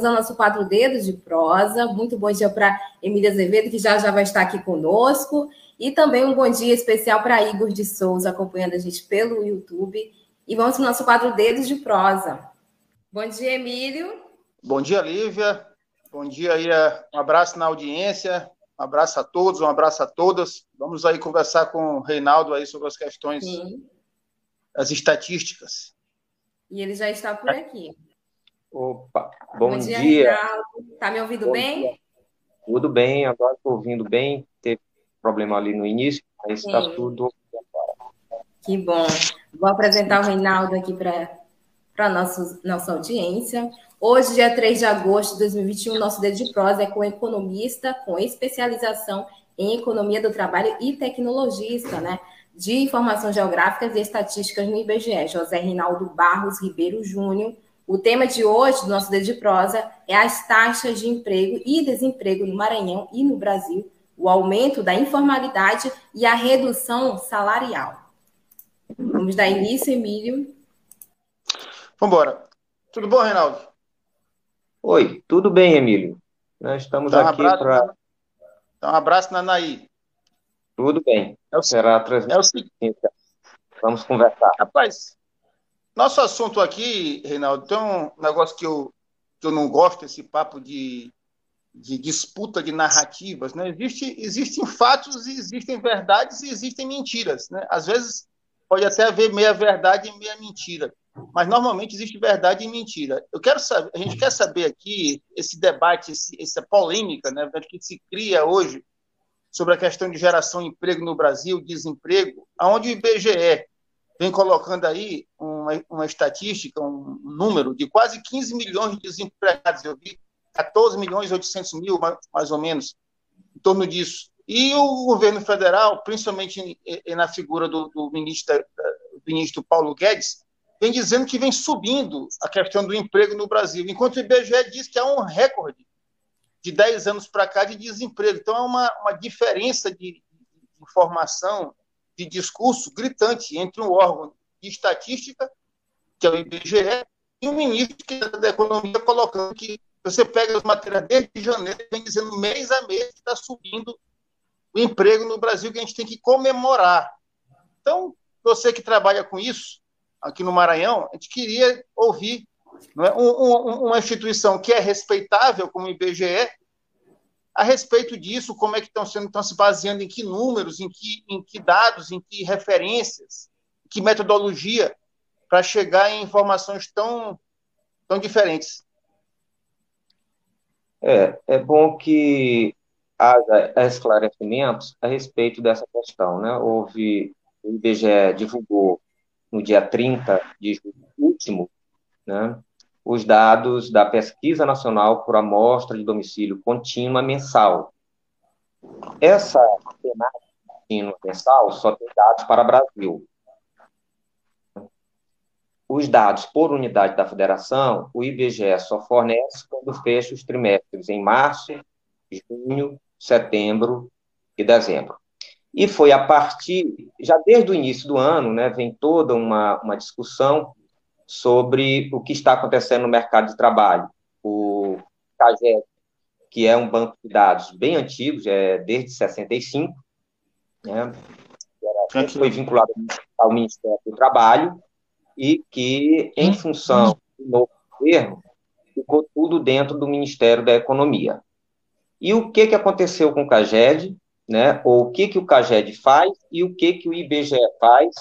Vamos ao nosso quadro Dedos de Prosa. Muito bom dia para Emília Azevedo, que já já vai estar aqui conosco. E também um bom dia especial para Igor de Souza, acompanhando a gente pelo YouTube. E vamos para o nosso quadro Dedos de Prosa. Bom dia, Emílio. Bom dia, Lívia. Bom dia aí, um abraço na audiência, um abraço a todos, um abraço a todas. Vamos aí conversar com o Reinaldo aí sobre as questões, Sim. as estatísticas. E ele já está por aqui. Opa, bom, bom dia. dia. Tá me ouvindo bom bem? Dia. Tudo bem, agora estou ouvindo bem. Teve problema ali no início, mas está tudo. Que bom. Vou apresentar o Reinaldo aqui para a nossa audiência. Hoje, dia 3 de agosto de 2021, nosso dedo de prosa é com economista com especialização em economia do trabalho e tecnologista, né? De informações geográficas e estatísticas no IBGE, José Reinaldo Barros Ribeiro Júnior o tema de hoje do nosso Dedo de Prosa é as taxas de emprego e desemprego no Maranhão e no Brasil, o aumento da informalidade e a redução salarial. Vamos dar início, Emílio. Vamos embora. Tudo bom, Reinaldo? Oi, tudo bem, Emílio. Nós estamos Dá um aqui para. Dá um abraço na Naí. Tudo bem. É o... Será a transmissão. É o seguinte. Vamos conversar. Rapaz, nosso assunto aqui, Reinaldo, tem um negócio que eu, que eu não gosto, esse papo de, de disputa de narrativas. Né? Existe, existem fatos, existem verdades e existem mentiras. Né? Às vezes pode até haver meia verdade e meia mentira, mas normalmente existe verdade e mentira. Eu quero saber, a gente quer saber aqui esse debate, esse, essa polêmica né, que se cria hoje sobre a questão de geração de emprego no Brasil, desemprego, aonde o IBGE vem colocando aí uma, uma estatística, um número de quase 15 milhões de desempregados. Eu vi 14 milhões e 800 mil, mais ou menos, em torno disso. E o governo federal, principalmente na figura do, do ministro, do ministro Paulo Guedes, vem dizendo que vem subindo a questão do emprego no Brasil, enquanto o IBGE diz que há um recorde de 10 anos para cá de desemprego. Então, é uma, uma diferença de, de informação de discurso gritante entre um órgão de estatística, que é o IBGE, e o ministro da Economia colocando que você pega as matérias desde janeiro, vem dizendo mês a mês que está subindo o emprego no Brasil, que a gente tem que comemorar. Então, você que trabalha com isso, aqui no Maranhão, a gente queria ouvir é? um, um, uma instituição que é respeitável, como o IBGE, a respeito disso, como é que estão sendo, estão se baseando em que números, em que, em que dados, em que referências, que metodologia para chegar em informações tão, tão diferentes. É, é bom que haja esclarecimentos a respeito dessa questão. Né? Houve, o IBGE divulgou no dia 30 de julho último, né, os dados da Pesquisa Nacional por Amostra de Domicílio Contínua Mensal. Essa temática contínua mensal só tem dados para Brasil. Os dados por unidade da federação, o IBGE só fornece quando fecha os trimestres em março, junho, setembro e dezembro. E foi a partir, já desde o início do ano, né, vem toda uma, uma discussão sobre o que está acontecendo no mercado de trabalho. O CAGED, que é um banco de dados bem antigo, já é desde 65, né, foi vinculado ao Ministério do Trabalho e que, em função do novo governo, ficou tudo dentro do Ministério da Economia. E o que, que aconteceu com o CAGED, né, ou o que, que o CAGED faz e o que, que o IBGE faz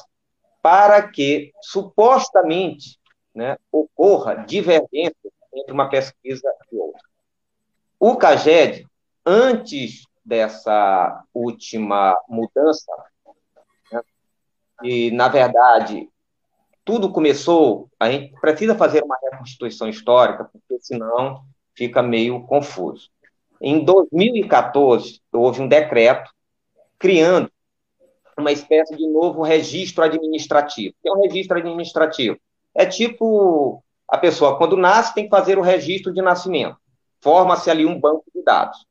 para que, supostamente, né, ocorra divergência entre uma pesquisa e outra. O CAGED, antes dessa última mudança, né, e, na verdade, tudo começou, a gente precisa fazer uma reconstituição histórica, porque senão fica meio confuso. Em 2014, houve um decreto criando uma espécie de novo registro administrativo. O que é um registro administrativo? É tipo a pessoa, quando nasce, tem que fazer o registro de nascimento. Forma-se ali um banco de dados.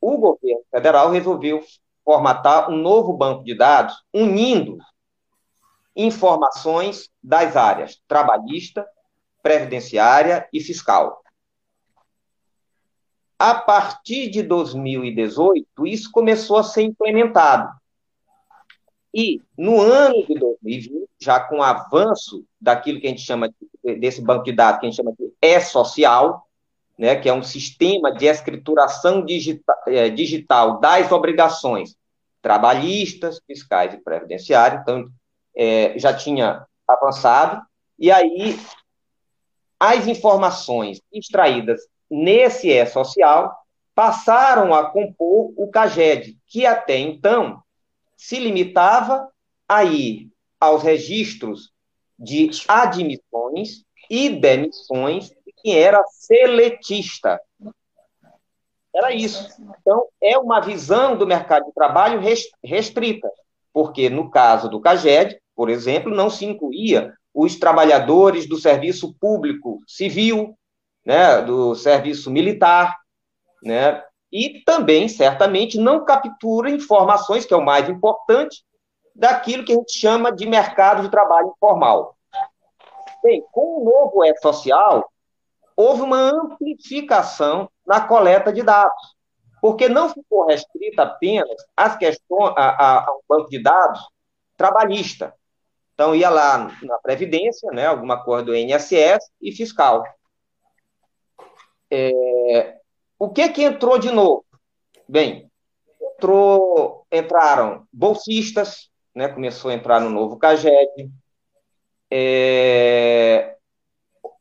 O governo federal resolveu formatar um novo banco de dados, unindo informações das áreas trabalhista, previdenciária e fiscal. A partir de 2018, isso começou a ser implementado. E no ano de 2020, já com o avanço daquilo que a gente chama de, desse banco de dados, que a gente chama de e-social, né, que é um sistema de escrituração digital, é, digital das obrigações trabalhistas, fiscais e previdenciárias, então é, já tinha avançado, e aí as informações extraídas nesse e-social passaram a compor o CAGED, que até então se limitava a ir aos registros de admissões e demissões de quem era seletista. Era isso. Então, é uma visão do mercado de trabalho restrita, porque no caso do CAGED, por exemplo, não se incluía os trabalhadores do serviço público civil, né, do serviço militar, né, e também, certamente, não captura informações, que é o mais importante, daquilo que a gente chama de mercado de trabalho informal. Bem, com o novo E-Social, houve uma amplificação na coleta de dados, porque não ficou restrita apenas às questões, a, a, a um banco de dados trabalhista. Então, ia lá na Previdência, né, alguma coisa do INSS e fiscal. É, o que que entrou de novo? Bem, entrou, entraram bolsistas, né, começou a entrar no novo CAGED. É,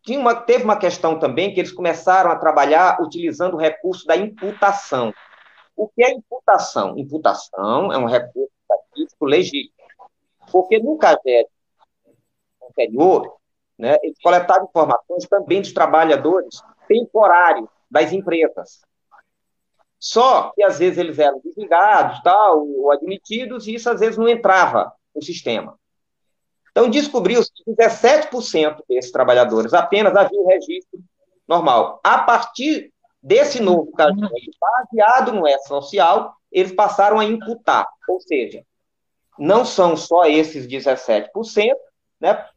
tinha uma, teve uma questão também que eles começaram a trabalhar utilizando o recurso da imputação. O que é imputação? Imputação é um recurso estatístico legítimo. Porque no CAGED anterior, né, eles coletavam informações também dos trabalhadores temporários das empresas. Só que às vezes eles eram desligados, tal, ou admitidos, e isso às vezes não entrava no sistema. Então descobriu-se que 17% desses trabalhadores apenas havia registro normal. A partir desse novo cadastro baseado no E-Social, eles passaram a imputar, ou seja, não são só esses 17%, né,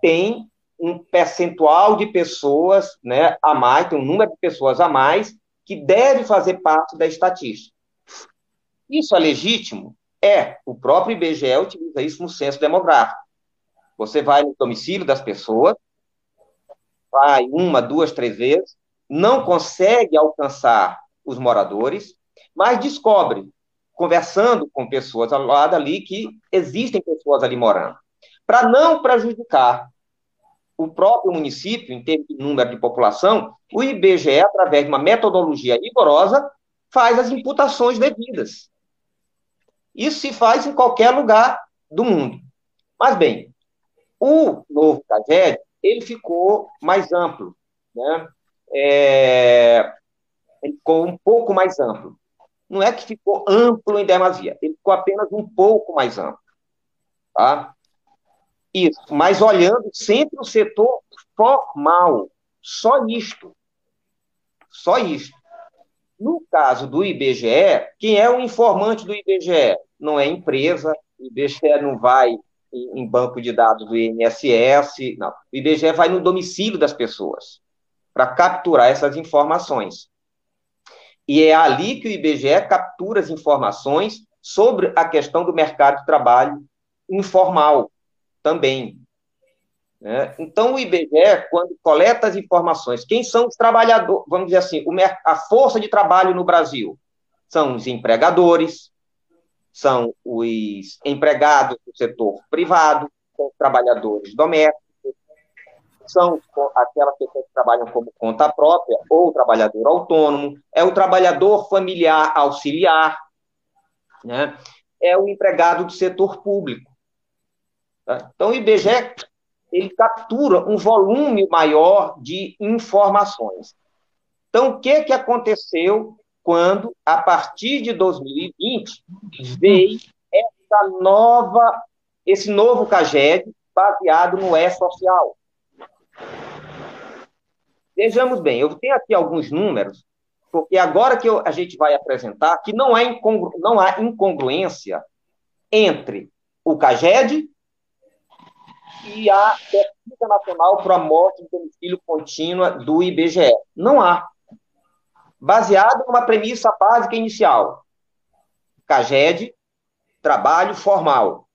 tem um percentual de pessoas né, a mais, tem um número de pessoas a mais que deve fazer parte da estatística. Isso é legítimo? É. O próprio IBGE utiliza isso no censo demográfico. Você vai no domicílio das pessoas, vai uma, duas, três vezes, não consegue alcançar os moradores, mas descobre, conversando com pessoas ao lado ali, que existem pessoas ali morando. Para não prejudicar o próprio município, em termos de número de população, o IBGE, através de uma metodologia rigorosa, faz as imputações devidas. Isso se faz em qualquer lugar do mundo. Mas, bem, o novo CAGED, ele ficou mais amplo, né? É, ele ficou um pouco mais amplo. Não é que ficou amplo em demasia, ele ficou apenas um pouco mais amplo. Tá? Isso, mas olhando sempre o setor formal, só isto. Só isto. No caso do IBGE, quem é o informante do IBGE? Não é empresa, o IBGE não vai em, banco de dados do INSS, não. O IBGE vai no domicílio das pessoas para capturar essas informações. E é ali que o IBGE captura as informações sobre a questão do mercado de trabalho informal, também. Né? Então, o IBGE, quando coleta as informações, quem são os trabalhadores, vamos dizer assim, a força de trabalho no Brasil? São os empregadores, são os empregados do setor privado, são os trabalhadores domésticos, são aquelas pessoas que trabalham como conta própria ou trabalhador autônomo, é o trabalhador familiar auxiliar, né? é o empregado do setor público. Tá? Então, o IBGE ele captura um volume maior de informações. Então, o que, que aconteceu quando, a partir de 2020, veio essa nova, esse novo CAGED baseado no E-Social? Vejamos bem, eu tenho aqui alguns números, porque agora que eu, a gente vai apresentar que não, é incongru, não há incongruência entre o CAGED e a Pesquisa Nacional para a Morte de Domicílio Contínua do IBGE. Não há baseado numa premissa básica inicial. CAGED, trabalho formal.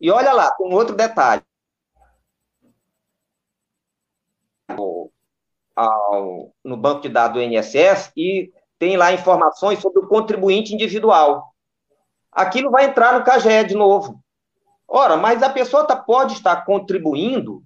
E olha lá, tem um outro detalhe. No banco de dados do INSS e tem lá informações sobre o contribuinte individual. Aquilo vai entrar no CAGED de novo. Ora, mas a pessoa tá, pode estar contribuindo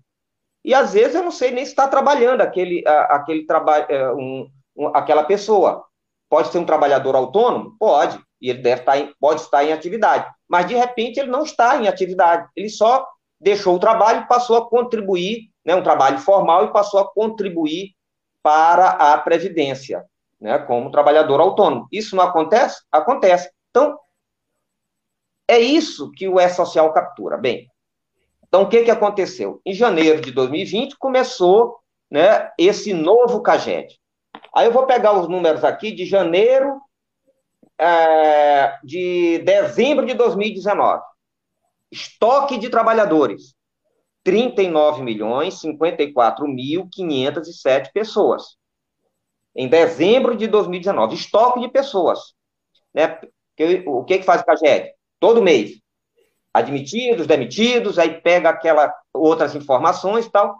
e às vezes eu não sei nem se está trabalhando aquele, aquele trabalho, é, um, aquela pessoa. Pode ser um trabalhador autônomo? Pode, e ele deve estar em, pode estar em atividade. Mas, de repente, ele não está em atividade. Ele só deixou o trabalho e passou a contribuir, né, um trabalho formal, e passou a contribuir para a Previdência, né, como trabalhador autônomo. Isso não acontece? Acontece. Então, é isso que o E-Social captura. Bem, então, o que, que aconteceu? Em janeiro de 2020, começou né, esse novo CAGED. Aí eu vou pegar os números aqui de janeiro, é, de dezembro de 2019. Estoque de trabalhadores, 39 milhões 54 mil 507 pessoas. Em dezembro de 2019, estoque de pessoas. Né? O que, que faz o CAGED? Todo mês. Admitidos, demitidos, aí pega aquela outras informações e tal.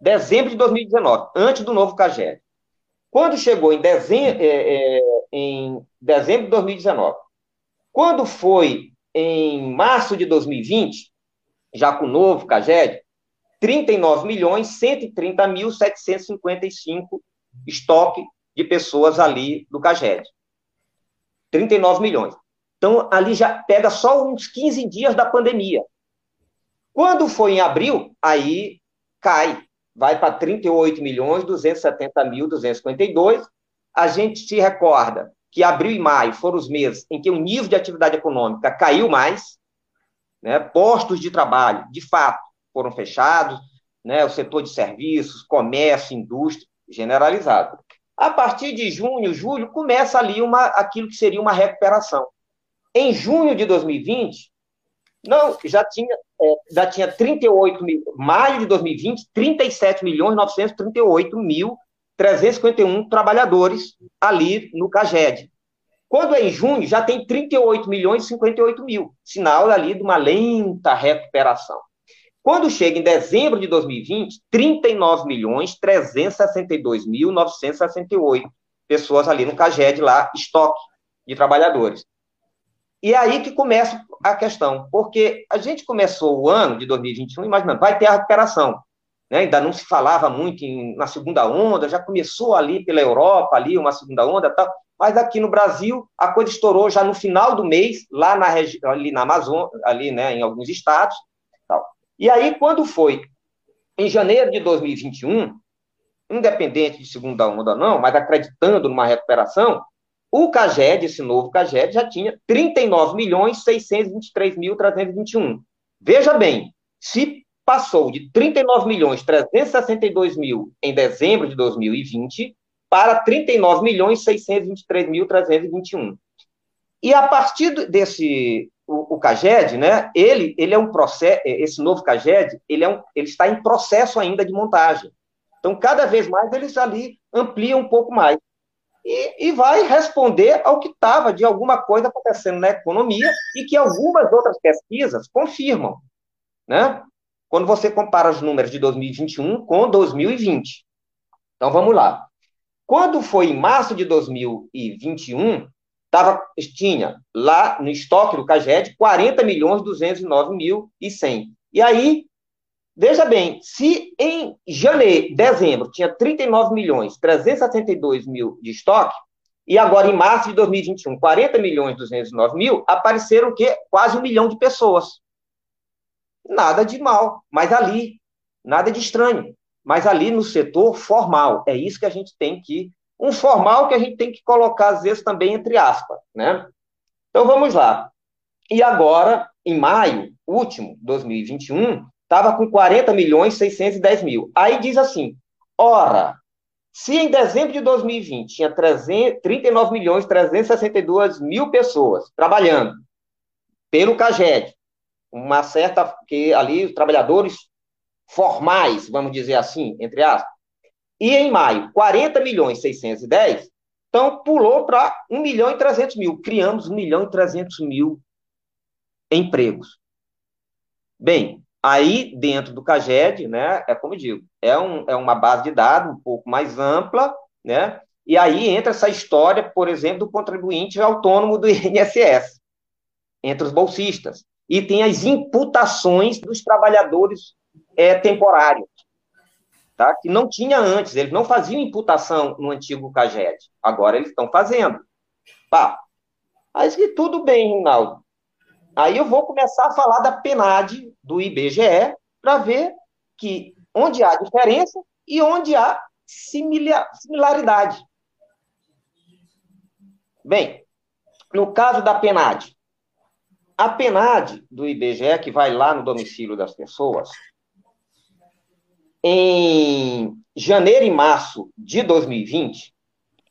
Dezembro de 2019, antes do novo CAGED. Quando chegou em dezembro, é, é, em dezembro de 2019, quando foi em março de 2020, já com o novo CAGED, 39 milhões 130 mil 755 estoque de pessoas ali do CAGED. 39 milhões. Então, ali já pega só uns 15 dias da pandemia. Quando foi em abril, aí cai vai para 38 milhões 270 mil 252. A gente se recorda que abril e maio foram os meses em que o nível de atividade econômica caiu mais, né? postos de trabalho, de fato, foram fechados, né? o setor de serviços, comércio, indústria, generalizado. A partir de junho, julho, começa ali uma, aquilo que seria uma recuperação. Em junho de 2020, não, já tinha, é, já tinha 38 mil, maio de 2020, 37 milhões 938 mil 351 trabalhadores ali no CAGED. Quando é em junho, já tem 38 milhões e 58 mil, sinal ali de uma lenta recuperação. Quando chega em dezembro de 2020, 39 milhões 362 mil 968 pessoas ali no CAGED lá, estoque de trabalhadores. E é aí que começa a questão, porque a gente começou o ano de 2021 imaginando, vai ter a recuperação. Né? Ainda não se falava muito em, na segunda onda, já começou ali pela Europa, ali uma segunda onda tal, mas aqui no Brasil a coisa estourou já no final do mês, lá na ali na Amazônia, ali né, em alguns estados. Tal. E aí, quando foi em janeiro de 2021, independente de segunda onda não, mas acreditando numa recuperação, o CAGED, esse novo CAGED, já tinha 39 milhões 623 mil 321. Veja bem, se passou de 39 milhões 362 mil em dezembro de 2020 para 39 milhões 623 mil 321. E a partir desse o, o CAGED, né, ele, ele é um processo, esse novo CAGED, ele, é um, ele está em processo ainda de montagem. Então, cada vez mais eles ali ampliam um pouco mais e, e vai responder ao que estava de alguma coisa acontecendo na economia e que algumas outras pesquisas confirmam, né? Quando você compara os números de 2021 com 2020. Então, vamos lá. Quando foi em março de 2021, tava, tinha lá no estoque do CAGED 40 milhões 209 mil e 100. E aí, Veja bem, se em janeiro, dezembro, tinha 39 milhões 372 mil de estoque, e agora em março de 2021, 40 milhões 209 mil, apareceram o quê? Quase um milhão de pessoas. Nada de mal, mas ali Nada de estranho. Mas ali no setor formal, é isso que a gente tem que. Um formal que a gente tem que colocar, às vezes, também entre aspas, né? Então vamos lá. E agora, em maio, último, 2021, estava com 40 milhões 610 mil. Aí diz assim: ora, se em dezembro de 2020 tinha 300, 39 milhões 362 mil pessoas trabalhando pelo CAGED, uma certa que ali os trabalhadores formais, vamos dizer assim, entre aspas, e em maio 40 milhões 610, então pulou para 1 milhão e 300 mil, criamos 1 milhão e 300 mil empregos. Bem, Aí, dentro do CAGED, né, é como eu digo, é, um, é uma base de dados um pouco mais ampla, né, e aí entra essa história, por exemplo, do contribuinte autônomo do INSS, entre os bolsistas, e tem as imputações dos trabalhadores é, temporários, tá, que não tinha antes, eles não faziam imputação no antigo CAGED, agora eles estão fazendo. Pá, mas que tudo bem, Rinaldo, Aí eu vou começar a falar da PNAD do IBGE para ver que onde há diferença e onde há similaridade. Bem, no caso da PNAD, a PNAD do IBGE, que vai lá no domicílio das pessoas, em janeiro e março de 2020,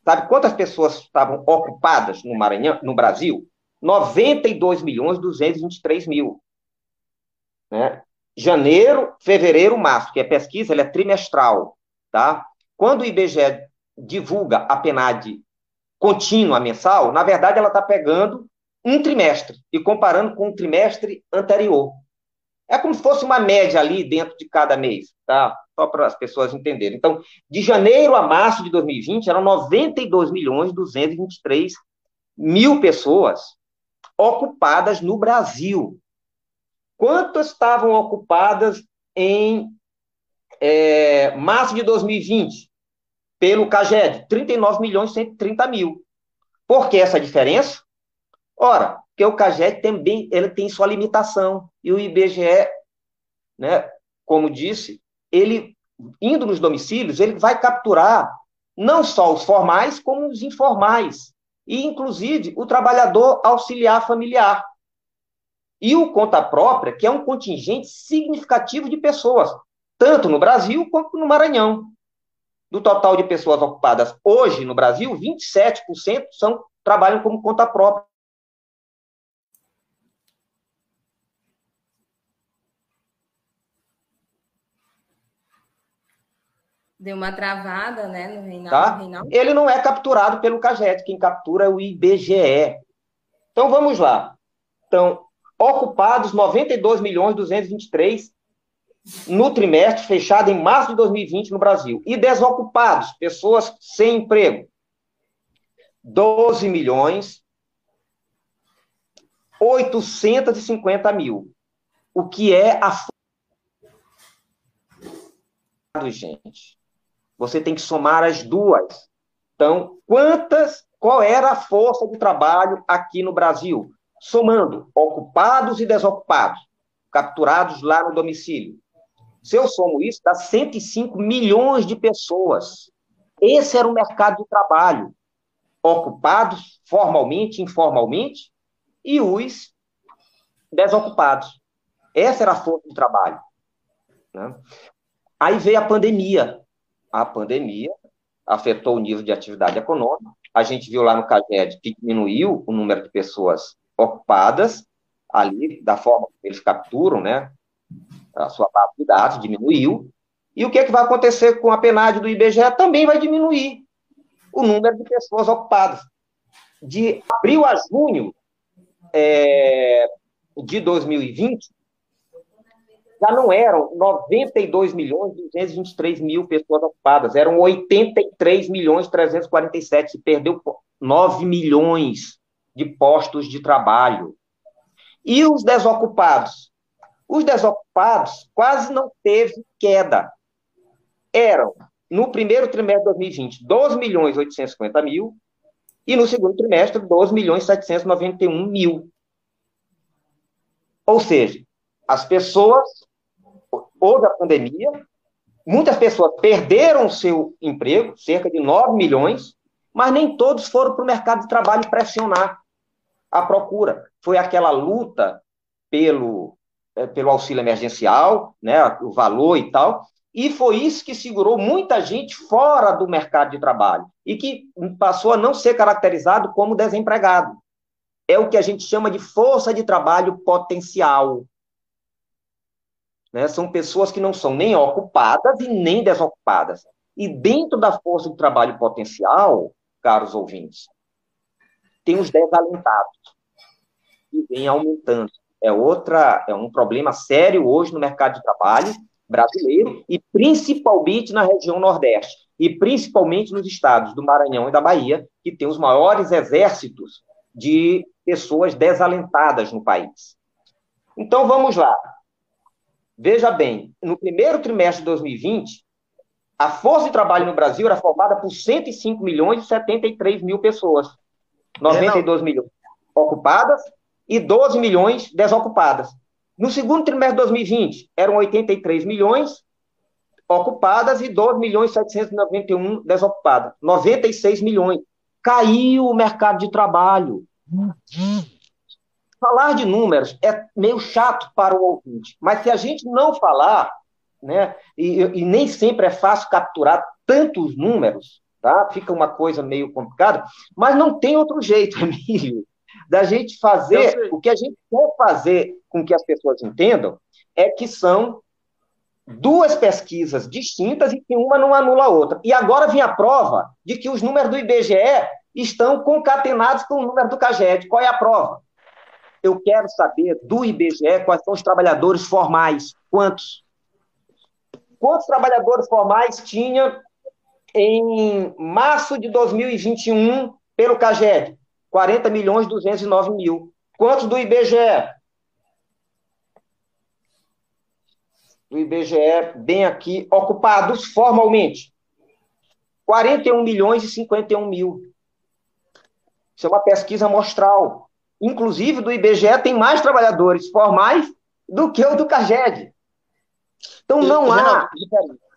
sabe quantas pessoas estavam ocupadas no Maranhão, no Brasil? 92 milhões 223 mil. Né? Janeiro, fevereiro, março, que é pesquisa, ela é trimestral, tá? Quando o IBGE divulga a PNAD contínua mensal, na verdade ela está pegando um trimestre e comparando com o trimestre anterior. É como se fosse uma média ali dentro de cada mês, tá? Só para as pessoas entenderem. Então, de janeiro a março de 2020, eram 92 milhões 223 mil pessoas ocupadas no Brasil. Quantas estavam ocupadas em é, março de 2020 pelo CAGED? 39 milhões e 130 mil. Por que essa diferença? Ora, porque o CAGED também ele tem sua limitação. E o IBGE, né, como disse, ele, indo nos domicílios, ele vai capturar não só os formais, como os informais e, inclusive, o trabalhador auxiliar familiar. E o conta própria, que é um contingente significativo de pessoas, tanto no Brasil quanto no Maranhão. Do total de pessoas ocupadas hoje no Brasil, 27% são, trabalham como conta própria. Deu uma travada, né, no Reinaldo. Tá? Reinaldo. Ele não é capturado pelo CAGET, quem captura é o IBGE. Então, vamos lá. Então, ocupados 92 milhões 223 no trimestre fechado em março de 2020 no Brasil. E desocupados, pessoas sem emprego, 12 milhões 850 mil. O que é a gente você tem que somar as duas. Então, quantas, qual era a força de trabalho aqui no Brasil? Somando ocupados e desocupados, capturados lá no domicílio. Se eu somo isso, dá 105 milhões de pessoas. Esse era o mercado de trabalho. Ocupados, formalmente, informalmente, e os desocupados. Essa era a força de trabalho. Né? Aí veio a pandemia a pandemia afetou o nível de atividade econômica. A gente viu lá no CAGED que diminuiu o número de pessoas ocupadas ali, da forma que eles capturam, né? A sua base de dados diminuiu. E o que, é que vai acontecer com a PNAD do IBGE? Também vai diminuir o número de pessoas ocupadas. De abril a junho é, de 2020, já não eram 92 milhões 223 mil pessoas ocupadas, eram 83 milhões 347, se perdeu 9 milhões de postos de trabalho. E os desocupados? Os desocupados quase não teve queda. Eram, no primeiro trimestre de 2020, 12 milhões 850 mil, e no segundo trimestre, 12 milhões 791 mil. Ou seja, as pessoas houve a pandemia, muitas pessoas perderam seu emprego, cerca de 9 milhões, mas nem todos foram para o mercado de trabalho pressionar a procura. Foi aquela luta pelo, é, pelo auxílio emergencial, né, o valor e tal, e foi isso que segurou muita gente fora do mercado de trabalho e que passou a não ser caracterizado como desempregado. É o que a gente chama de força de trabalho potencial. Né? São pessoas que não são nem ocupadas e nem desocupadas. E dentro da força de trabalho potencial, caros ouvintes, tem os desalentados, que vem aumentando. É outra, é um problema sério hoje no mercado de trabalho brasileiro e principalmente na região Nordeste e principalmente nos estados do Maranhão e da Bahia, que tem os maiores exércitos de pessoas desalentadas no país. Então vamos lá. Veja bem, no primeiro trimestre de 2020, a força de trabalho no Brasil era formada por 105 milhões e 73 mil pessoas. 92 milhões ocupadas e 12 milhões desocupadas. No segundo trimestre de 2020, eram 83 milhões ocupadas e 12 milhões e 791 desocupadas. 96 milhões. Caiu o mercado de trabalho. Falar de números é meio chato para o ouvinte, mas se a gente não falar, né, e, e nem sempre é fácil capturar tantos números, tá? Fica uma coisa meio complicada, mas não tem outro jeito, Emílio, da gente fazer o que a gente quer fazer com que as pessoas entendam é que são duas pesquisas distintas e que uma não anula a outra. E agora vem a prova de que os números do IBGE estão concatenados com o número do CAGED. Qual é a prova? Eu quero saber do IBGE quais são os trabalhadores formais. Quantos? Quantos trabalhadores formais tinha em março de 2021 pelo CAGED? 40 milhões 209 mil. Quantos do IBGE? Do IBGE, bem aqui, ocupados formalmente. 41 milhões e 51 mil. Isso é uma pesquisa amostral. Inclusive, do IBGE tem mais trabalhadores formais do que o do CAGED. Então, não há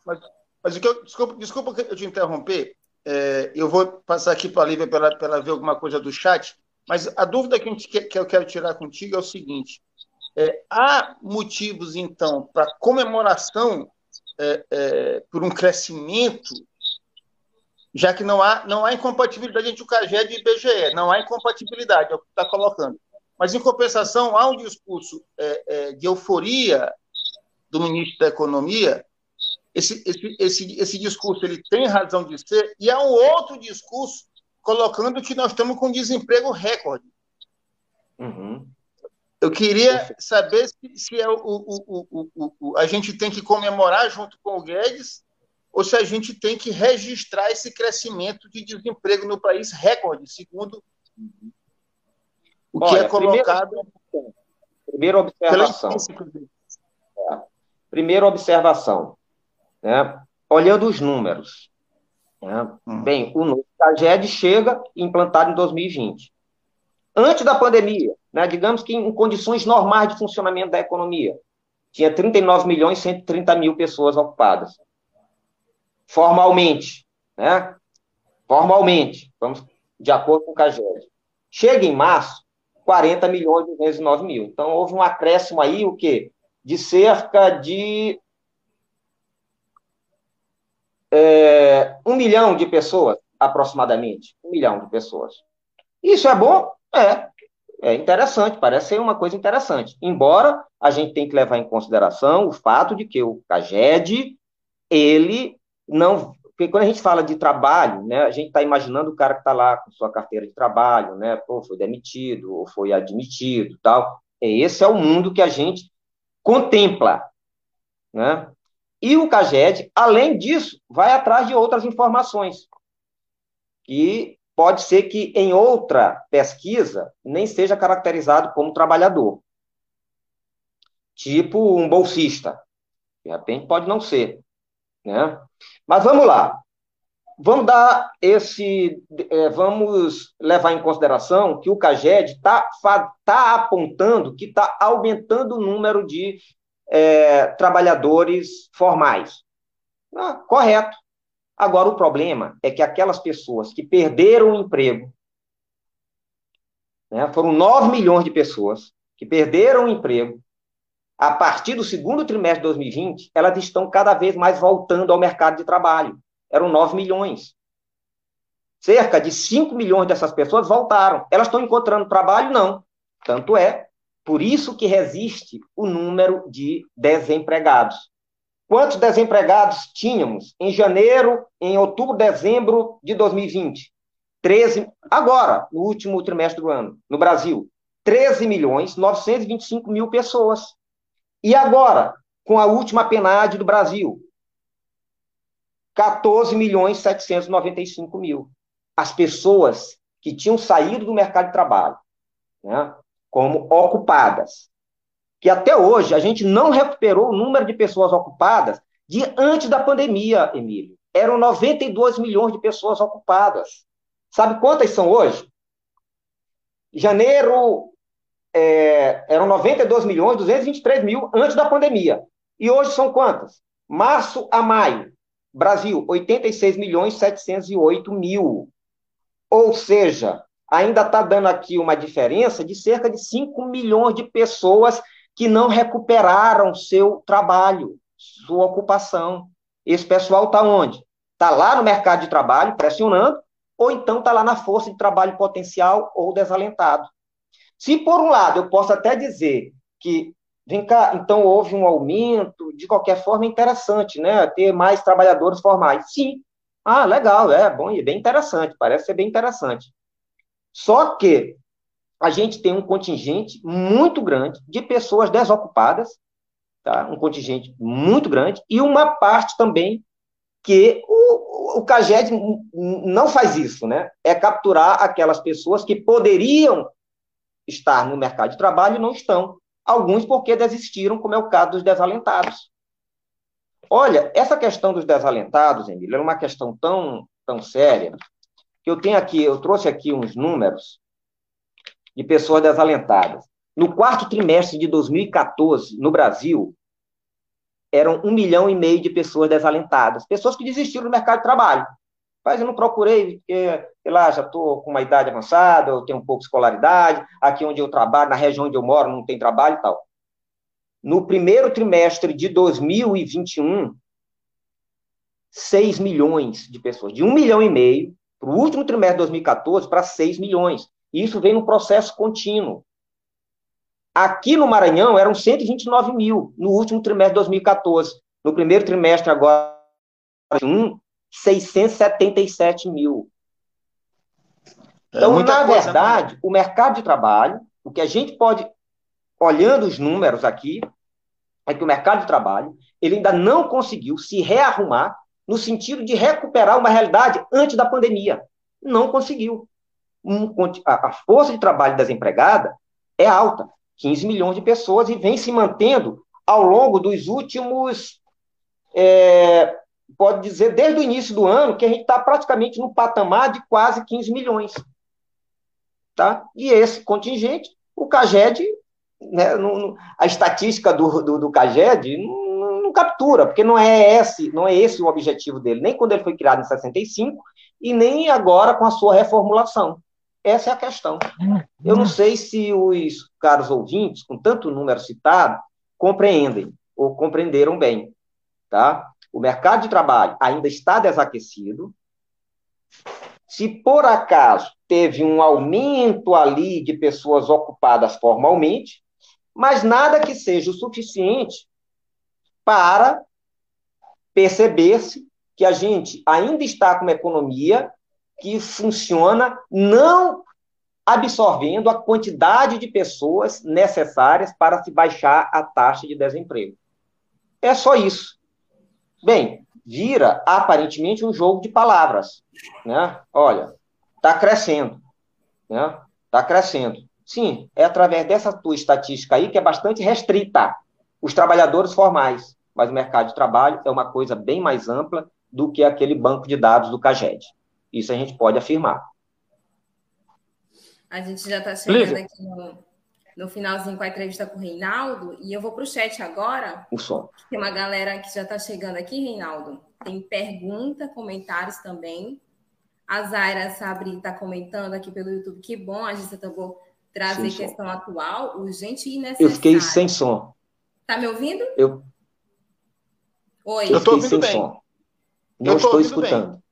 Mas, mas o que eu, desculpa, desculpa eu te interromper. É, eu vou passar aqui para a Lívia para ela, ver alguma coisa do chat. Mas a dúvida que, que, que eu quero tirar contigo é o seguinte: é, há motivos, então, para comemoração é, é, por um crescimento já que não há, não há incompatibilidade entre o CAGED e o IBGE, não há incompatibilidade, é o que está colocando. Mas, em compensação, há um discurso é, é, de euforia do ministro da Economia, esse, esse, esse, esse discurso ele tem razão de ser, e há um outro discurso colocando que nós estamos com desemprego recorde. Uhum. Eu queria saber se, se é o, o, o, o, a gente tem que comemorar junto com o Guedes ou se a gente tem que registrar esse crescimento de desemprego no país recorde, segundo o que Olha, é colocado. Primeira observação. É. Primeira observação. Né? Olhando os números. Né? Hum. Bem, o novo TAGED chega implantado em 2020. Antes da pandemia, né, digamos que em condições normais de funcionamento da economia, tinha 39 milhões e 130 mil pessoas ocupadas formalmente, né? Formalmente, vamos de acordo com o CAGED. Chega em março, 40 milhões e 209 mil. Então, houve um acréscimo aí, o quê? De cerca de é, um milhão de pessoas, aproximadamente. Um milhão de pessoas. Isso é bom? É. É interessante, parece ser uma coisa interessante. Embora a gente tenha que levar em consideração o fato de que o CAGED, ele não porque quando a gente fala de trabalho, né, a gente está imaginando o cara que está lá com sua carteira de trabalho, né, pô, foi demitido ou foi admitido, tal. É, esse é o mundo que a gente contempla, né? E o CAGED, além disso, vai atrás de outras informações que pode ser que em outra pesquisa nem seja caracterizado como trabalhador, tipo um bolsista, de repente pode não ser, né? Mas vamos lá. Vamos dar esse. É, vamos levar em consideração que o CAGED está tá apontando que está aumentando o número de é, trabalhadores formais. Ah, correto. Agora, o problema é que aquelas pessoas que perderam o emprego, né, foram 9 milhões de pessoas que perderam o emprego, a partir do segundo trimestre de 2020, elas estão cada vez mais voltando ao mercado de trabalho. Eram 9 milhões. Cerca de 5 milhões dessas pessoas voltaram. Elas estão encontrando trabalho? Não. Tanto é, por isso que resiste o número de desempregados. Quantos desempregados tínhamos em janeiro, em outubro, dezembro de 2020? 13, agora, no último trimestre do ano, no Brasil, 13 milhões 925 mil pessoas. E agora, com a última PNAD do Brasil, 14 milhões 795 mil. As pessoas que tinham saído do mercado de trabalho, né, como ocupadas, que até hoje a gente não recuperou o número de pessoas ocupadas de antes da pandemia, Emílio. Eram 92 milhões de pessoas ocupadas. Sabe quantas são hoje? Janeiro, é, eram 92 milhões, 223 mil antes da pandemia. E hoje são quantas? Março a maio, Brasil, 86 milhões 708 mil. Ou seja, ainda está dando aqui uma diferença de cerca de 5 milhões de pessoas que não recuperaram seu trabalho, sua ocupação. Esse pessoal está onde? Está lá no mercado de trabalho, pressionando, ou então está lá na força de trabalho potencial ou desalentado. Se, por um lado, eu posso até dizer que, vem cá, então houve um aumento, de qualquer forma, é interessante, né? Ter mais trabalhadores formais. Sim. Ah, legal, é bom e bem interessante, parece ser bem interessante. Só que a gente tem um contingente muito grande de pessoas desocupadas, tá? um contingente muito grande, e uma parte também que o, o CAGED não faz isso, né? É capturar aquelas pessoas que poderiam estar no mercado de trabalho não estão. Alguns porque desistiram, como é o caso dos desalentados. Olha, essa questão dos desalentados, Emílio, é uma questão tão, tão séria que eu tenho aqui, eu trouxe aqui uns números de pessoas desalentadas. No quarto trimestre de 2014, no Brasil, eram um milhão e meio de pessoas desalentadas, pessoas que desistiram do mercado de trabalho. Mas eu não procurei, porque, sei lá, já estou com uma idade avançada, eu tenho um pouco de escolaridade, aqui onde eu trabalho, na região onde eu moro, não tem trabalho e tal. No primeiro trimestre de 2021, 6 milhões de pessoas, de 1 milhão e meio, para o último trimestre de 2014, para 6 milhões. E isso vem num processo contínuo. Aqui no Maranhão eram 129 mil no último trimestre de 2014. No primeiro trimestre agora, 677 mil. É então, na coisa, né? verdade, né? o mercado de trabalho, o que a gente pode, olhando os números aqui, é que o mercado de trabalho ele ainda não conseguiu se rearrumar no sentido de recuperar uma realidade antes da pandemia. Não conseguiu. a força de trabalho desempregada é alta, 15 milhões de pessoas, e vem se mantendo ao longo dos últimos é, pode dizer, desde o início do ano, que a gente está praticamente no patamar de quase 15 milhões. Tá? E esse contingente, o CAGED, né, não, a estatística do, do, do CAGED não, não, captura, porque não é, esse, não é esse o objetivo dele, nem quando ele foi criado em 65 e nem agora com a sua reformulação. Essa é a questão. Eu não sei se os caros ouvintes, com tanto número citado, compreendem ou compreenderam bem. Tá? O mercado de trabalho ainda está desaquecido, se por acaso teve um aumento ali de pessoas ocupadas formalmente, mas nada que seja o suficiente para perceber-se que a gente ainda está com uma economia que funciona não absorvendo a quantidade de pessoas necessárias para se baixar a taxa de desemprego. É só isso. Bem, vira aparentemente um jogo de palavras, né? Olha, está crescendo, né? Está crescendo. Sim, é através dessa tua estatística aí que é bastante restrita os trabalhadores formais, mas o mercado de trabalho é uma coisa bem mais ampla do que aquele banco de dados do CAGED. Isso a gente pode afirmar. A gente já está chegando aqui no, no finalzinho com a entrevista com o Reinaldo, e eu vou para o chat agora. O som. Tem uma galera que já está chegando aqui, Reinaldo. Tem pergunta, comentários também. A Zaira Sabri está comentando aqui pelo YouTube. Que bom, a gente Tambor trazer sem questão som. atual, urgente e necessária. Eu fiquei sem som. Tá me ouvindo? Eu. Oi. Eu estou ouvindo bem. Som. Não estou escutando. Bem.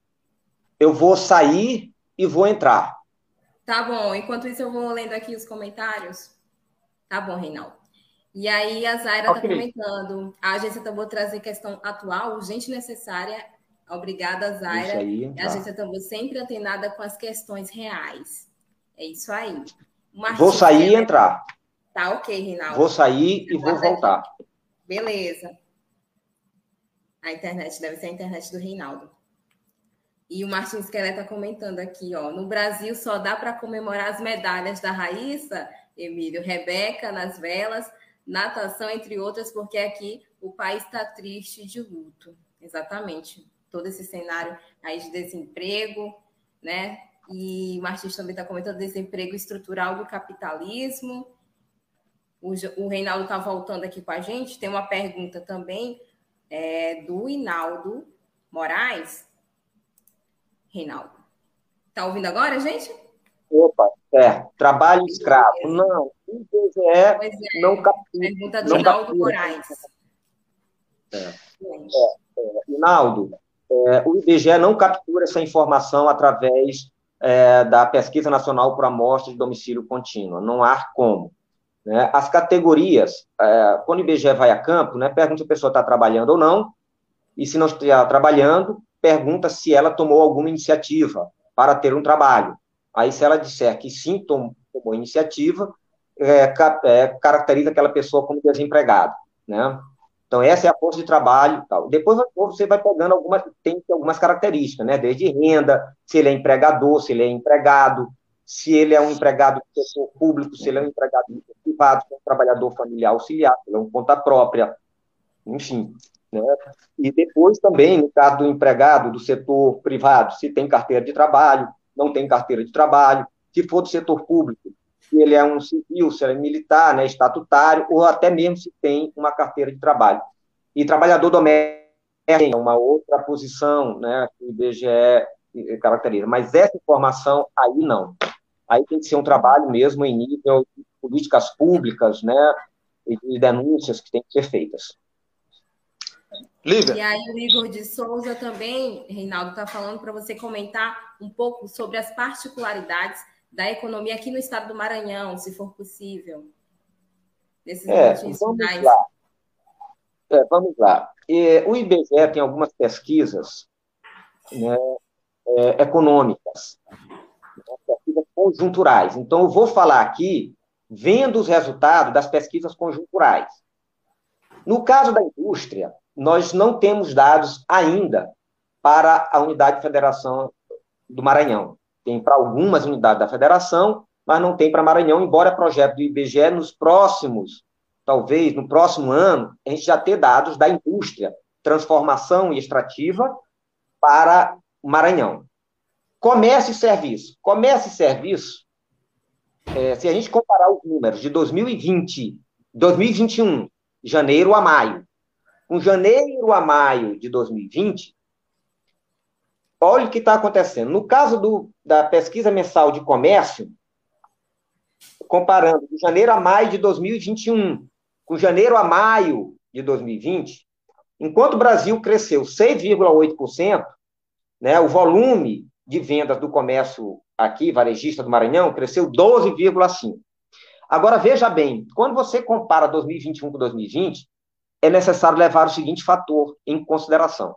Eu vou sair e vou entrar. Tá bom. Enquanto isso, eu vou lendo aqui os comentários. Tá bom, Reinaldo. E aí, a Zaira está okay. comentando. A agência Tambor trazer questão atual, urgente e necessária. Obrigada, Zaira. Aí, tá. A agência Tambor sempre antenada com as questões reais. É isso aí. vou sair e entrar. Tá ok, Reinaldo. Vou sair e vou voltar. Beleza. A internet deve ser a internet do Reinaldo. E o Martins Kelly está comentando aqui, ó. No Brasil só dá para comemorar as medalhas da Raíssa, Emílio, Rebeca nas velas, natação, entre outras, porque aqui o país está triste de luto. Exatamente. Todo esse cenário aí de desemprego, né? E o Martins também está comentando desemprego estrutural do capitalismo. O, Reinaldo está voltando aqui com a gente. Tem uma pergunta também é, do Hinaldo Moraes. Reinaldo. Está ouvindo agora, gente? Opa, é. Trabalho escravo. Não, o IBGE é, não captura. Pergunta do Hinaldo Moraes. É. É, é. É, o IBGE não captura essa informação através é, da Pesquisa Nacional por Amostra de Domicílio Contínuo. Não há como. Né? As categorias, quando o IBGE vai a campo, né, pergunta se a pessoa está trabalhando ou não, e se não está trabalhando, pergunta se ela tomou alguma iniciativa para ter um trabalho. Aí, se ela disser que sim, tomou, iniciativa, é, é, caracteriza aquela pessoa como desempregada, né? Então, essa é a força de trabalho tal. Depois você vai pegando algumas, tem algumas características, né? Desde renda, se ele é empregador, se ele é empregado, se ele é um empregado do setor público, se ele é um empregado privado, se é um trabalhador familiar auxiliar, se ele é um conta própria, enfim. Né? E depois também, no caso do empregado do setor privado, se tem carteira de trabalho, não tem carteira de trabalho, se for do setor público, se ele é um civil, se ele é militar, né, estatutário, ou até mesmo se tem uma carteira de trabalho. E trabalhador doméstico é uma outra posição né, que o IBGE caracteriza, mas essa informação aí não aí tem que ser um trabalho mesmo em nível de políticas públicas, né, e de denúncias que têm que ser feitas. Lívia. E aí o Igor de Souza também, Reinaldo, está falando para você comentar um pouco sobre as particularidades da economia aqui no estado do Maranhão, se for possível. Nesses é, vamos lá. É, vamos lá. E, o IBGE tem algumas pesquisas né, é, econômicas pesquisas conjunturais. Então, eu vou falar aqui vendo os resultados das pesquisas conjunturais. No caso da indústria, nós não temos dados ainda para a unidade de federação do Maranhão. Tem para algumas unidades da federação, mas não tem para Maranhão, embora projeto do IBGE nos próximos, talvez no próximo ano, a gente já ter dados da indústria, transformação e extrativa para o Maranhão. Comércio e serviço. Comércio e serviço, é, se a gente comparar os números de 2020, 2021, janeiro a maio, com janeiro a maio de 2020, olha o que está acontecendo. No caso do, da pesquisa mensal de comércio, comparando de janeiro a maio de 2021 com janeiro a maio de 2020, enquanto o Brasil cresceu 6,8%, né, o volume de vendas do comércio aqui, varejista do Maranhão, cresceu 12,5%. Agora, veja bem, quando você compara 2021 com 2020, é necessário levar o seguinte fator em consideração.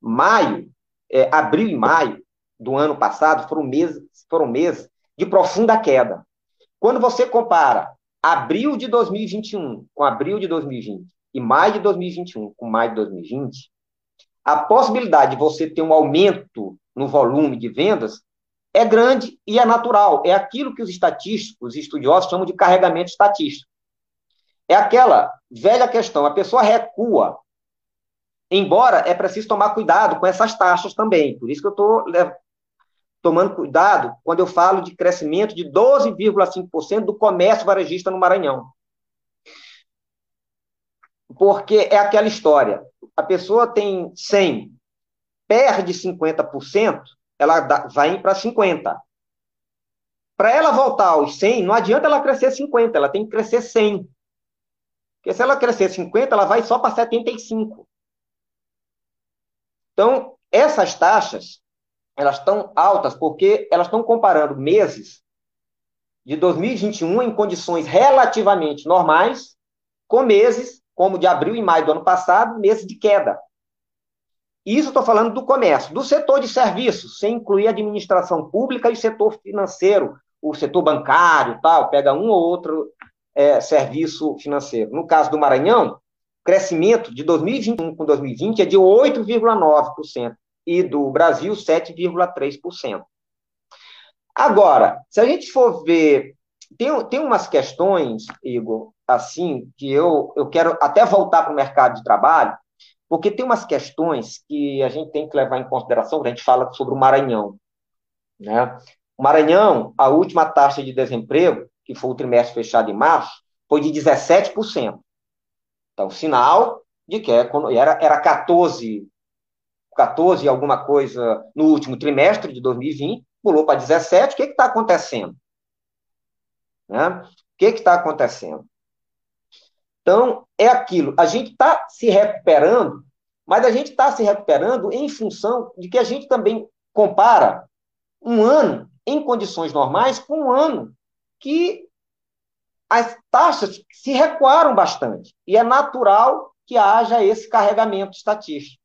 Maio, é, abril e maio do ano passado foram meses, foram meses de profunda queda. Quando você compara abril de 2021 com abril de 2020 e maio de 2021 com maio de 2020, a possibilidade de você ter um aumento no volume de vendas é grande e é natural. É aquilo que os estatísticos, os estudiosos chamam de carregamento estatístico. É aquela velha questão, a pessoa recua. Embora é preciso tomar cuidado com essas taxas também. Por isso que eu estou tomando cuidado quando eu falo de crescimento de 12,5% do comércio varejista no Maranhão. Porque é aquela história, a pessoa tem 100, perde 50%, ela vai para 50. Para ela voltar aos 100, não adianta ela crescer 50, ela tem que crescer 100. Porque se ela crescer 50, ela vai só para 75. Então, essas taxas, elas estão altas porque elas estão comparando meses de 2021 em condições relativamente normais com meses como de abril e maio do ano passado, meses de queda. Isso estou falando do comércio. Do setor de serviços, sem incluir a administração pública e setor financeiro, o setor bancário tal, pega um ou outro é, serviço financeiro. No caso do Maranhão, crescimento de 2021 com 2020 é de 8,9% e do Brasil 7,3%. Agora, se a gente for ver, tem, tem umas questões, Igor, assim, que eu, eu quero até voltar para o mercado de trabalho, porque tem umas questões que a gente tem que levar em consideração quando a gente fala sobre o Maranhão. Né? O Maranhão, a última taxa de desemprego, que foi o trimestre fechado em março, foi de 17%. Então, sinal de que é era, era 14, 14 alguma coisa no último trimestre de 2020, pulou para 17, o que está acontecendo? Né? O que está acontecendo? Então, é aquilo. A gente está se recuperando, mas a gente está se recuperando em função de que a gente também compara um ano em condições normais com um ano que as taxas se recuaram bastante. E é natural que haja esse carregamento estatístico.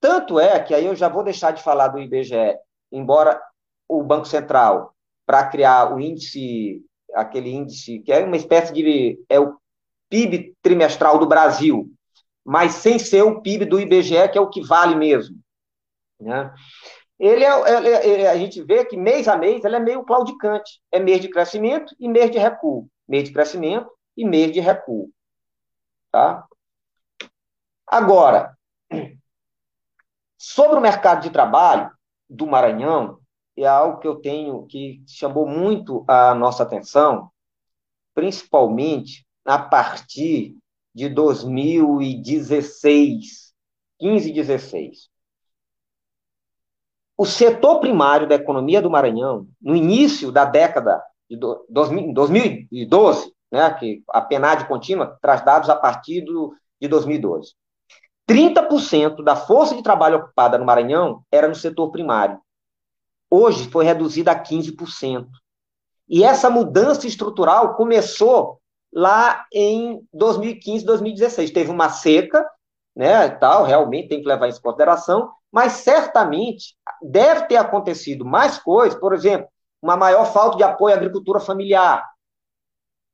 Tanto é que aí eu já vou deixar de falar do IBGE, embora o Banco Central, para criar o índice, aquele índice que é uma espécie de. é o PIB trimestral do Brasil, mas sem ser o PIB do IBGE, que é o que vale mesmo. Né? Ele, é, ele, é, a gente vê que mês a mês ele é meio claudicante. É mês de crescimento e mês de recuo. Mês de crescimento e mês de recuo. Tá? Agora, sobre o mercado de trabalho do Maranhão, é algo que eu tenho que chamou muito a nossa atenção, principalmente a partir de 2016, 15 e 16. O setor primário da economia do Maranhão, no início da década de 2012, né, que a PNAD contínua traz dados a partir do, de 2012. 30% da força de trabalho ocupada no Maranhão era no setor primário. Hoje foi reduzida a 15%. E essa mudança estrutural começou lá em 2015, 2016. Teve uma seca, né, tal, realmente tem que levar isso em consideração, mas certamente deve ter acontecido mais coisas, por exemplo, uma maior falta de apoio à agricultura familiar.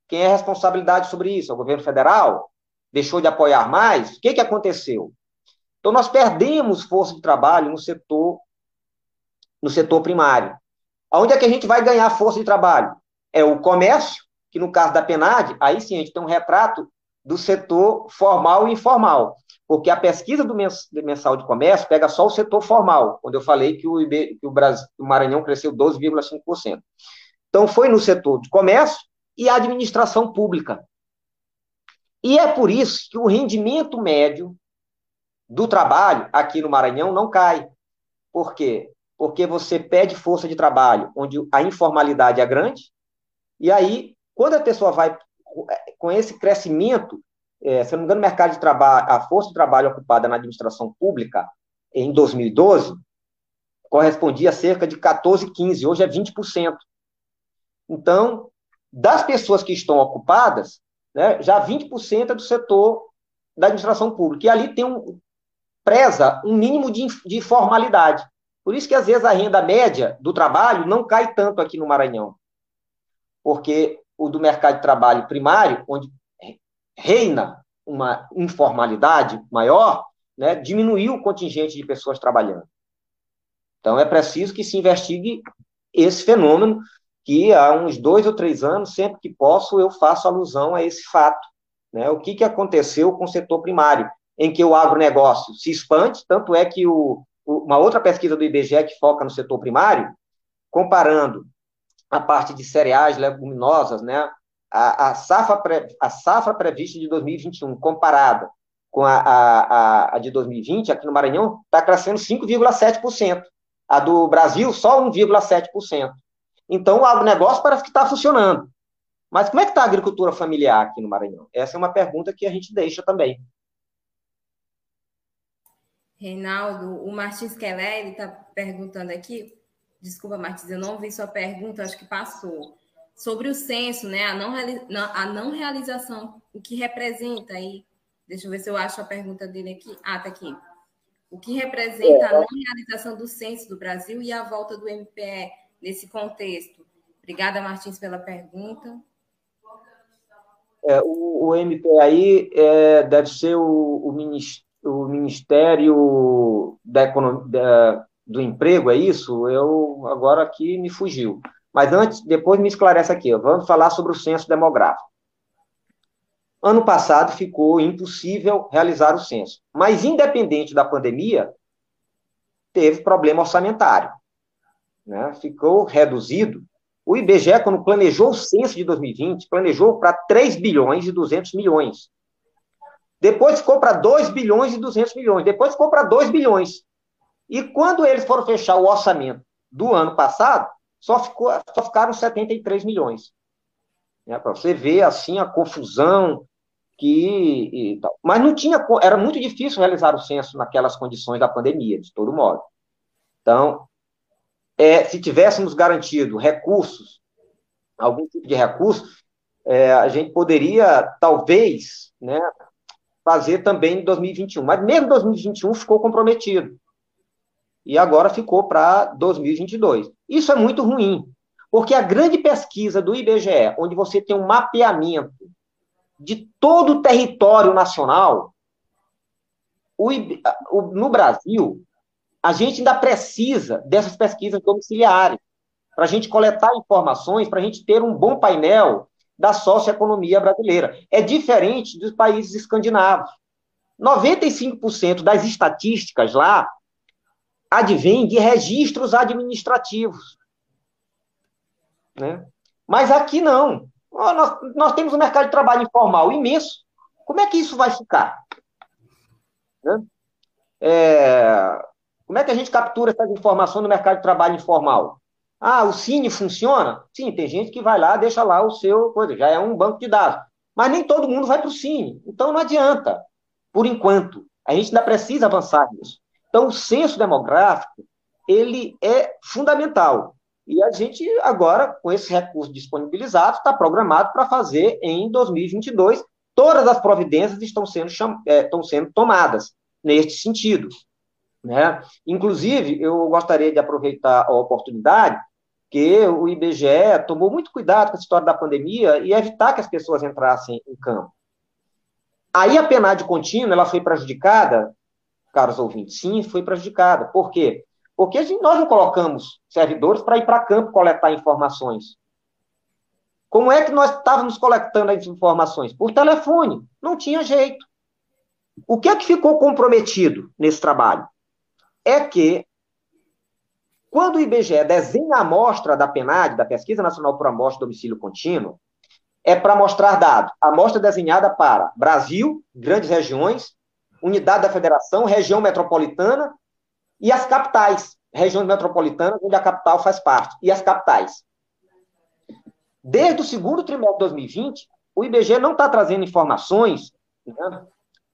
Quem é responsabilidade sobre isso? É o governo federal? Deixou de apoiar mais? O que, que aconteceu? Então, nós perdemos força de trabalho no setor, no setor primário. Onde é que a gente vai ganhar força de trabalho? É o comércio, que no caso da PNAD, aí sim a gente tem um retrato do setor formal e informal, porque a pesquisa do mensal de comércio pega só o setor formal, onde eu falei que o, IB, que o, Brasil, o Maranhão cresceu 12,5%. Então, foi no setor de comércio e administração pública. E é por isso que o rendimento médio do trabalho aqui no Maranhão não cai. Por quê? Porque você pede força de trabalho onde a informalidade é grande, e aí quando a pessoa vai com esse crescimento, é, se não me engano, o mercado de trabalho, a força de trabalho ocupada na administração pública em 2012 correspondia a cerca de 14, 15, hoje é 20%. Então, das pessoas que estão ocupadas, né, já 20% é do setor da administração pública. E ali tem um preza um mínimo de, de formalidade. Por isso que às vezes a renda média do trabalho não cai tanto aqui no Maranhão. Porque o do mercado de trabalho primário, onde reina uma informalidade maior, né, diminuiu o contingente de pessoas trabalhando. Então, é preciso que se investigue esse fenômeno, que há uns dois ou três anos, sempre que posso, eu faço alusão a esse fato. Né? O que, que aconteceu com o setor primário, em que o agronegócio se expande, tanto é que o, uma outra pesquisa do IBGE que foca no setor primário, comparando a parte de cereais, leguminosas, né? A, a, safra, a safra prevista de 2021 comparada com a, a, a de 2020, aqui no Maranhão, está crescendo 5,7%. A do Brasil, só 1,7%. Então, o negócio parece que está funcionando. Mas como é que está a agricultura familiar aqui no Maranhão? Essa é uma pergunta que a gente deixa também. Reinaldo, o Martins Keller está perguntando aqui, desculpa, Martins, eu não vi sua pergunta, acho que passou, sobre o censo, né? A não, a não realização, o que representa aí? Deixa eu ver se eu acho a pergunta dele aqui. Ah, tá aqui. O que representa a não realização do censo do Brasil e a volta do MPE nesse contexto? Obrigada, Martins, pela pergunta. É, o, o MPE aí é, deve ser o, o Ministério o Ministério da Economia, da, do Emprego, é isso? Eu agora aqui me fugiu. Mas antes, depois me esclarece aqui. Vamos falar sobre o censo demográfico. Ano passado ficou impossível realizar o censo, mas independente da pandemia, teve problema orçamentário, né? Ficou reduzido. O IBGE, quando planejou o censo de 2020, planejou para 3 bilhões e 200 milhões. Depois ficou para 2 bilhões e 200 milhões. Depois ficou para 2 bilhões. E quando eles foram fechar o orçamento do ano passado, só, ficou, só ficaram 73 milhões. Né, para você ver, assim, a confusão que... Mas não tinha... Era muito difícil realizar o censo naquelas condições da pandemia, de todo modo. Então, é, se tivéssemos garantido recursos, algum tipo de recurso, é, a gente poderia, talvez, né, fazer também em 2021. Mas mesmo 2021 ficou comprometido. E agora ficou para 2022. Isso é muito ruim, porque a grande pesquisa do IBGE, onde você tem um mapeamento de todo o território nacional, o, no Brasil, a gente ainda precisa dessas pesquisas domiciliares, para a gente coletar informações, para a gente ter um bom painel da socioeconomia brasileira. É diferente dos países escandinavos. 95% das estatísticas lá advêm de registros administrativos. Né? Mas aqui não. Nós, nós temos um mercado de trabalho informal imenso. Como é que isso vai ficar? Né? É, como é que a gente captura essas informações no mercado de trabalho informal? Ah, o Cine funciona? Sim, tem gente que vai lá, deixa lá o seu coisa, já é um banco de dados. Mas nem todo mundo vai para o Cine. Então não adianta, por enquanto. A gente ainda precisa avançar nisso. Então, o censo demográfico, ele é fundamental. E a gente, agora, com esse recurso disponibilizado, está programado para fazer em 2022. Todas as providências estão sendo, é, estão sendo tomadas neste sentido. Né? Inclusive, eu gostaria de aproveitar a oportunidade que o IBGE tomou muito cuidado com a história da pandemia e evitar que as pessoas entrassem em campo. Aí a penade contínua ela foi prejudicada, caros ouvintes, sim, foi prejudicada. Por quê? Porque gente, nós não colocamos servidores para ir para campo coletar informações. Como é que nós estávamos coletando as informações? Por telefone. Não tinha jeito. O que é que ficou comprometido nesse trabalho? É que quando o IBGE desenha a amostra da PNAD, da Pesquisa Nacional por Amostra Domicílio Contínuo, é para mostrar dados. Amostra desenhada para Brasil, grandes regiões, unidade da federação, região metropolitana e as capitais, regiões metropolitanas, onde a capital faz parte, e as capitais. Desde o segundo trimestre de 2020, o IBGE não está trazendo informações né,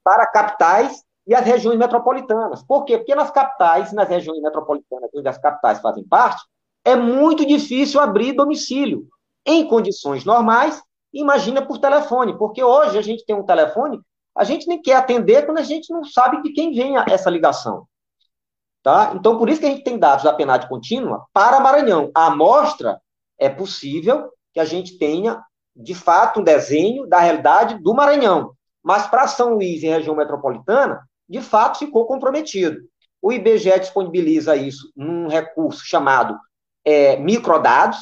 para capitais e as regiões metropolitanas. Por quê? Porque nas capitais, nas regiões metropolitanas, onde as capitais fazem parte, é muito difícil abrir domicílio. Em condições normais, imagina por telefone, porque hoje a gente tem um telefone, a gente nem quer atender quando a gente não sabe de quem vem essa ligação. Tá? Então, por isso que a gente tem dados da PNAD contínua para Maranhão. A amostra é possível que a gente tenha, de fato, um desenho da realidade do Maranhão. Mas para São Luís e região metropolitana, de fato ficou comprometido. O IBGE disponibiliza isso num recurso chamado é, microdados,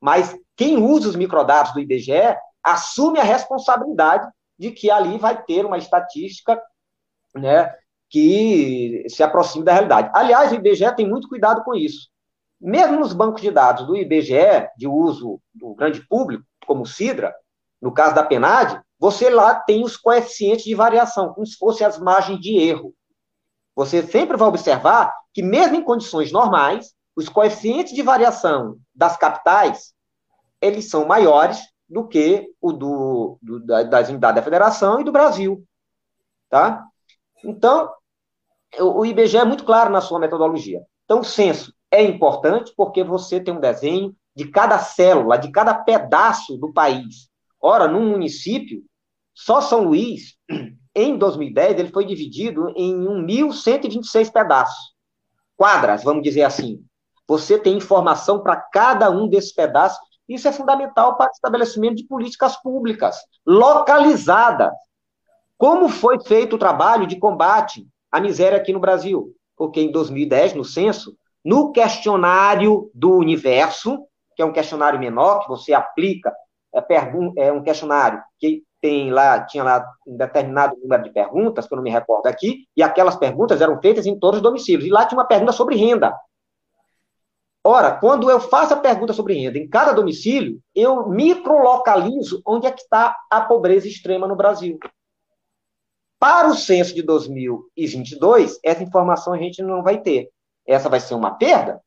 mas quem usa os microdados do IBGE assume a responsabilidade de que ali vai ter uma estatística né, que se aproxime da realidade. Aliás, o IBGE tem muito cuidado com isso. mesmo nos bancos de dados do IBGE, de uso do grande público, como o Sidra, no caso da PENAD, você lá tem os coeficientes de variação, como se fossem as margens de erro. Você sempre vai observar que, mesmo em condições normais, os coeficientes de variação das capitais, eles são maiores do que o do, do das unidades da federação e do Brasil. Tá? Então, o IBGE é muito claro na sua metodologia. Então, o censo é importante porque você tem um desenho de cada célula, de cada pedaço do país. Ora, num município, só São Luís, em 2010, ele foi dividido em 1.126 pedaços. Quadras, vamos dizer assim. Você tem informação para cada um desses pedaços. Isso é fundamental para o estabelecimento de políticas públicas localizadas. Como foi feito o trabalho de combate à miséria aqui no Brasil? Porque em 2010, no censo, no questionário do universo, que é um questionário menor, que você aplica, é, é um questionário que tem lá, tinha lá um determinado número de perguntas, que eu não me recordo aqui, e aquelas perguntas eram feitas em todos os domicílios. E lá tinha uma pergunta sobre renda. Ora, quando eu faço a pergunta sobre renda em cada domicílio, eu microlocalizo onde é que está a pobreza extrema no Brasil. Para o censo de 2022, essa informação a gente não vai ter. Essa vai ser uma perda?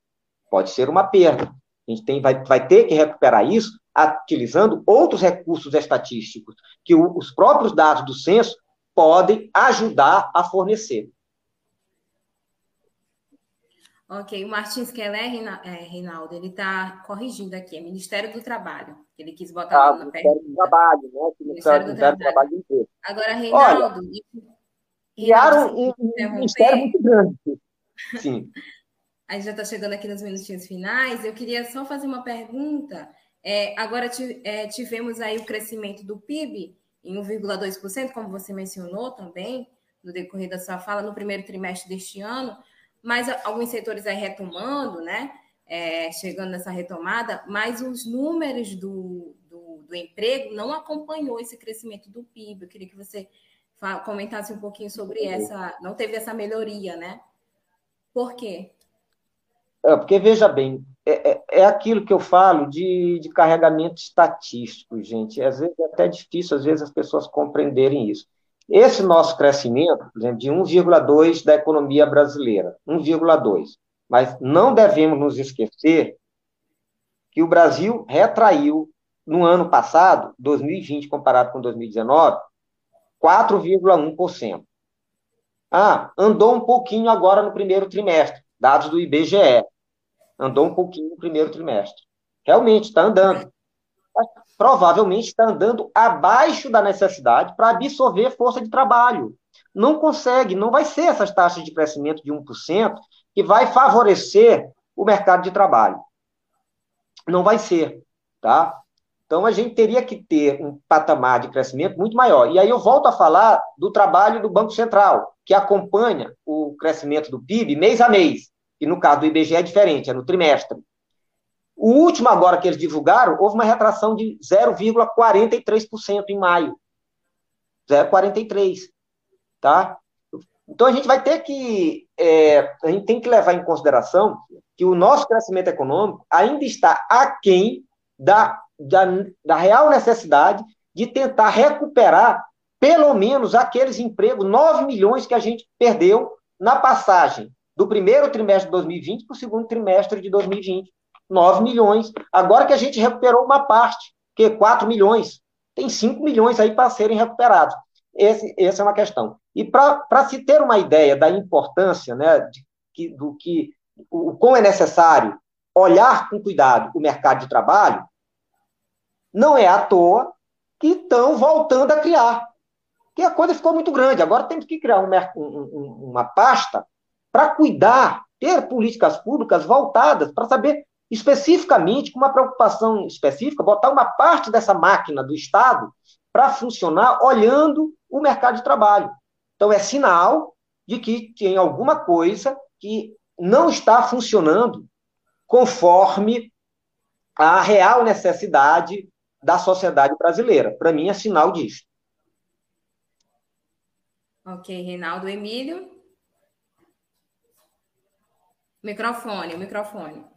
Pode ser uma perda. A gente tem, vai, vai ter que recuperar isso utilizando outros recursos estatísticos que o, os próprios dados do censo podem ajudar a fornecer. Ok, o Martins Keller, é, Reinaldo, ele está corrigindo aqui, é Ministério do Trabalho. Ele quis botar ah, na Ministério do Trabalho, né? Ministério, do, Trabalho. Trabalho inteiro. Agora, Reinaldo... Olha, criaram um, um ministério muito grande. Sim. A gente já está chegando aqui nos minutinhos finais. Eu queria só fazer uma pergunta é, agora é, tivemos aí o crescimento do PIB em 1,2%, como você mencionou também, no decorrer da sua fala, no primeiro trimestre deste ano, mas alguns setores aí retomando, né? É, chegando nessa retomada, mas os números do, do, do, emprego não acompanhou esse crescimento do PIB. Eu queria que você comentasse um pouquinho sobre essa. Não teve essa melhoria, né? Por quê? É, porque, veja bem, é, é, é aquilo que eu falo de, de carregamento estatístico, gente. Às vezes é até difícil, às vezes, as pessoas compreenderem isso. Esse nosso crescimento, por exemplo, de 1,2 da economia brasileira, 1,2. Mas não devemos nos esquecer que o Brasil retraiu no ano passado, 2020 comparado com 2019, 4,1%. Ah, andou um pouquinho agora no primeiro trimestre, dados do IBGE andou um pouquinho no primeiro trimestre. Realmente está andando. Mas, provavelmente está andando abaixo da necessidade para absorver força de trabalho. Não consegue, não vai ser essas taxas de crescimento de 1% que vai favorecer o mercado de trabalho. Não vai ser, tá? Então a gente teria que ter um patamar de crescimento muito maior. E aí eu volto a falar do trabalho do Banco Central, que acompanha o crescimento do PIB mês a mês que no caso do IBGE é diferente, é no trimestre. O último agora que eles divulgaram, houve uma retração de 0,43% em maio. 0,43%. Tá? Então a gente vai ter que é, a gente tem que levar em consideração que o nosso crescimento econômico ainda está aquém da, da, da real necessidade de tentar recuperar pelo menos aqueles empregos, 9 milhões que a gente perdeu na passagem do primeiro trimestre de 2020 para o segundo trimestre de 2020. 9 milhões. Agora que a gente recuperou uma parte, que 4 milhões. Tem 5 milhões aí para serem recuperados. Esse, essa é uma questão. E para se ter uma ideia da importância né, de, que, do que o, o quão é necessário olhar com cuidado o mercado de trabalho, não é à toa que estão voltando a criar. Porque a coisa ficou muito grande. Agora temos que criar um, um, uma pasta para cuidar, ter políticas públicas voltadas para saber especificamente, com uma preocupação específica, botar uma parte dessa máquina do Estado para funcionar olhando o mercado de trabalho. Então, é sinal de que tem alguma coisa que não está funcionando conforme a real necessidade da sociedade brasileira. Para mim, é sinal disso. Ok, Reinaldo Emílio. Microfone, microfone.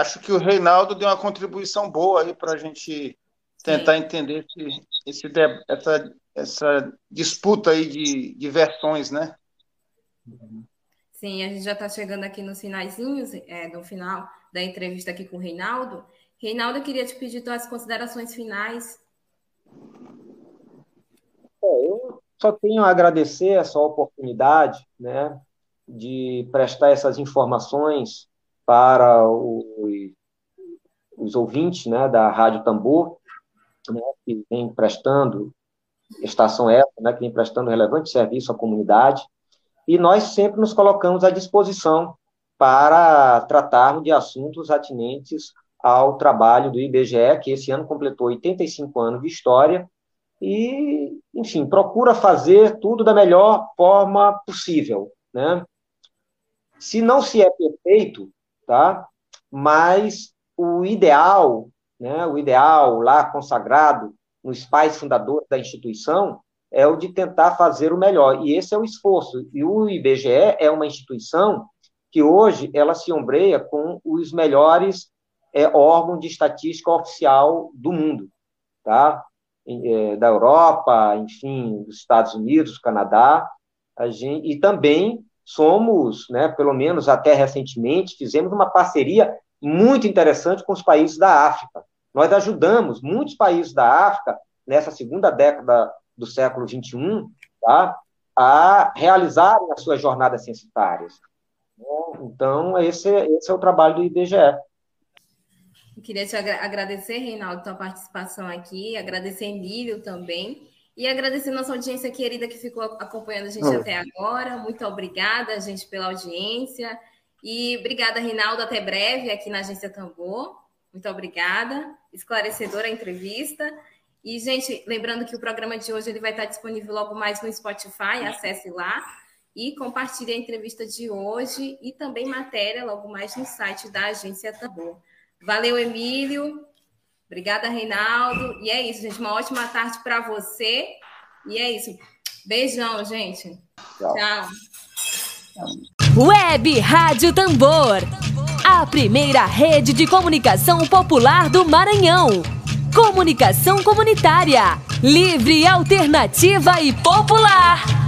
Acho que o Reinaldo deu uma contribuição boa aí para a gente tentar Sim. entender esse, esse, essa, essa disputa aí de, de versões, né? Sim, a gente já está chegando aqui nos finalzinhos, é, no final da entrevista aqui com o Reinaldo. Reinaldo, eu queria te pedir tuas considerações finais. É, eu só tenho a agradecer essa oportunidade, né, de prestar essas informações para os, os ouvintes, né, da Rádio Tambor, né, que vem prestando estação essa, né, que vem prestando relevante serviço à comunidade, e nós sempre nos colocamos à disposição para tratarmos de assuntos atinentes ao trabalho do IBGE, que esse ano completou 85 anos de história, e, enfim, procura fazer tudo da melhor forma possível, né? Se não se é perfeito, tá? Mas o ideal, né, o ideal lá consagrado nos pais fundadores da instituição é o de tentar fazer o melhor. E esse é o esforço. E o IBGE é uma instituição que hoje ela se ombreia com os melhores é, órgãos de estatística oficial do mundo, tá? É, da Europa, enfim, dos Estados Unidos, do Canadá, gente, e também somos, né, pelo menos até recentemente, fizemos uma parceria muito interessante com os países da África. Nós ajudamos muitos países da África nessa segunda década do século XXI, tá? a realizarem as suas jornadas censitárias. Então, esse, esse é o trabalho do IBGE. Eu queria te agradecer, Reinaldo, tua participação aqui, agradecer Emílio também, e agradecer nossa audiência querida que ficou acompanhando a gente oh. até agora. Muito obrigada, gente, pela audiência. E obrigada, Reinaldo. Até breve aqui na Agência Tambor. Muito obrigada. Esclarecedora a entrevista. E, gente, lembrando que o programa de hoje ele vai estar disponível logo mais no Spotify, acesse lá e compartilhe a entrevista de hoje e também matéria logo mais no site da Agência Tambor. Valeu, Emílio. Obrigada, Reinaldo. E é isso, gente. Uma ótima tarde para você. E é isso. Beijão, gente. Tchau. Tchau. Web Rádio Tambor. A primeira rede de comunicação popular do Maranhão. Comunicação comunitária, livre, alternativa e popular.